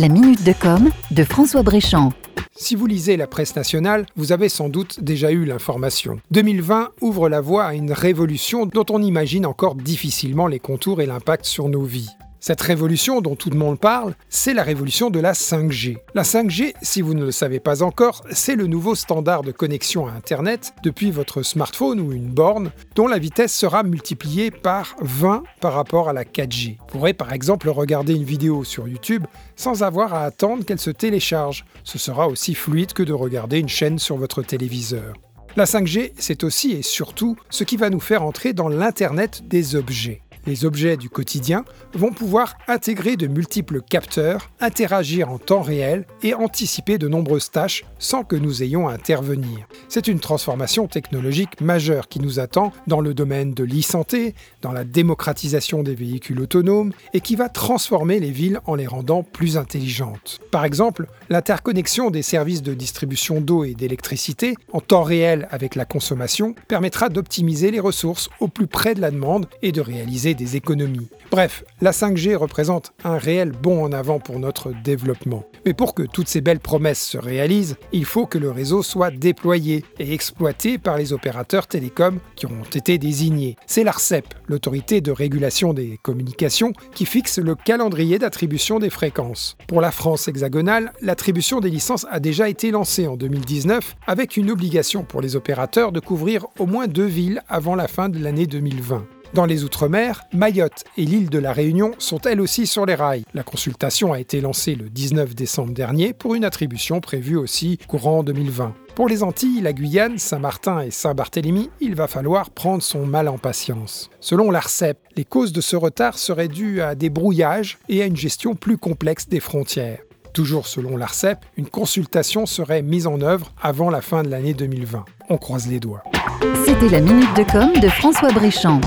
La minute de com de François Bréchamp. Si vous lisez la presse nationale, vous avez sans doute déjà eu l'information. 2020 ouvre la voie à une révolution dont on imagine encore difficilement les contours et l'impact sur nos vies. Cette révolution dont tout le monde parle, c'est la révolution de la 5G. La 5G, si vous ne le savez pas encore, c'est le nouveau standard de connexion à Internet depuis votre smartphone ou une borne, dont la vitesse sera multipliée par 20 par rapport à la 4G. Vous pourrez par exemple regarder une vidéo sur YouTube sans avoir à attendre qu'elle se télécharge. Ce sera aussi fluide que de regarder une chaîne sur votre téléviseur. La 5G, c'est aussi et surtout ce qui va nous faire entrer dans l'Internet des objets les objets du quotidien vont pouvoir intégrer de multiples capteurs, interagir en temps réel et anticiper de nombreuses tâches sans que nous ayons à intervenir. C'est une transformation technologique majeure qui nous attend dans le domaine de l'e-santé, dans la démocratisation des véhicules autonomes et qui va transformer les villes en les rendant plus intelligentes. Par exemple, l'interconnexion des services de distribution d'eau et d'électricité en temps réel avec la consommation permettra d'optimiser les ressources au plus près de la demande et de réaliser des économies. Bref, la 5G représente un réel bond en avant pour notre développement. Mais pour que toutes ces belles promesses se réalisent, il faut que le réseau soit déployé et exploité par les opérateurs télécoms qui ont été désignés. C'est l'ARCEP, l'autorité de régulation des communications, qui fixe le calendrier d'attribution des fréquences. Pour la France hexagonale, l'attribution des licences a déjà été lancée en 2019 avec une obligation pour les opérateurs de couvrir au moins deux villes avant la fin de l'année 2020. Dans les Outre-mer, Mayotte et l'île de la Réunion sont elles aussi sur les rails. La consultation a été lancée le 19 décembre dernier pour une attribution prévue aussi courant 2020. Pour les Antilles, la Guyane, Saint-Martin et Saint-Barthélemy, il va falloir prendre son mal en patience. Selon l'ARCEP, les causes de ce retard seraient dues à des brouillages et à une gestion plus complexe des frontières. Toujours selon l'ARCEP, une consultation serait mise en œuvre avant la fin de l'année 2020. On croise les doigts. C'était la minute de com de François Bréchamp.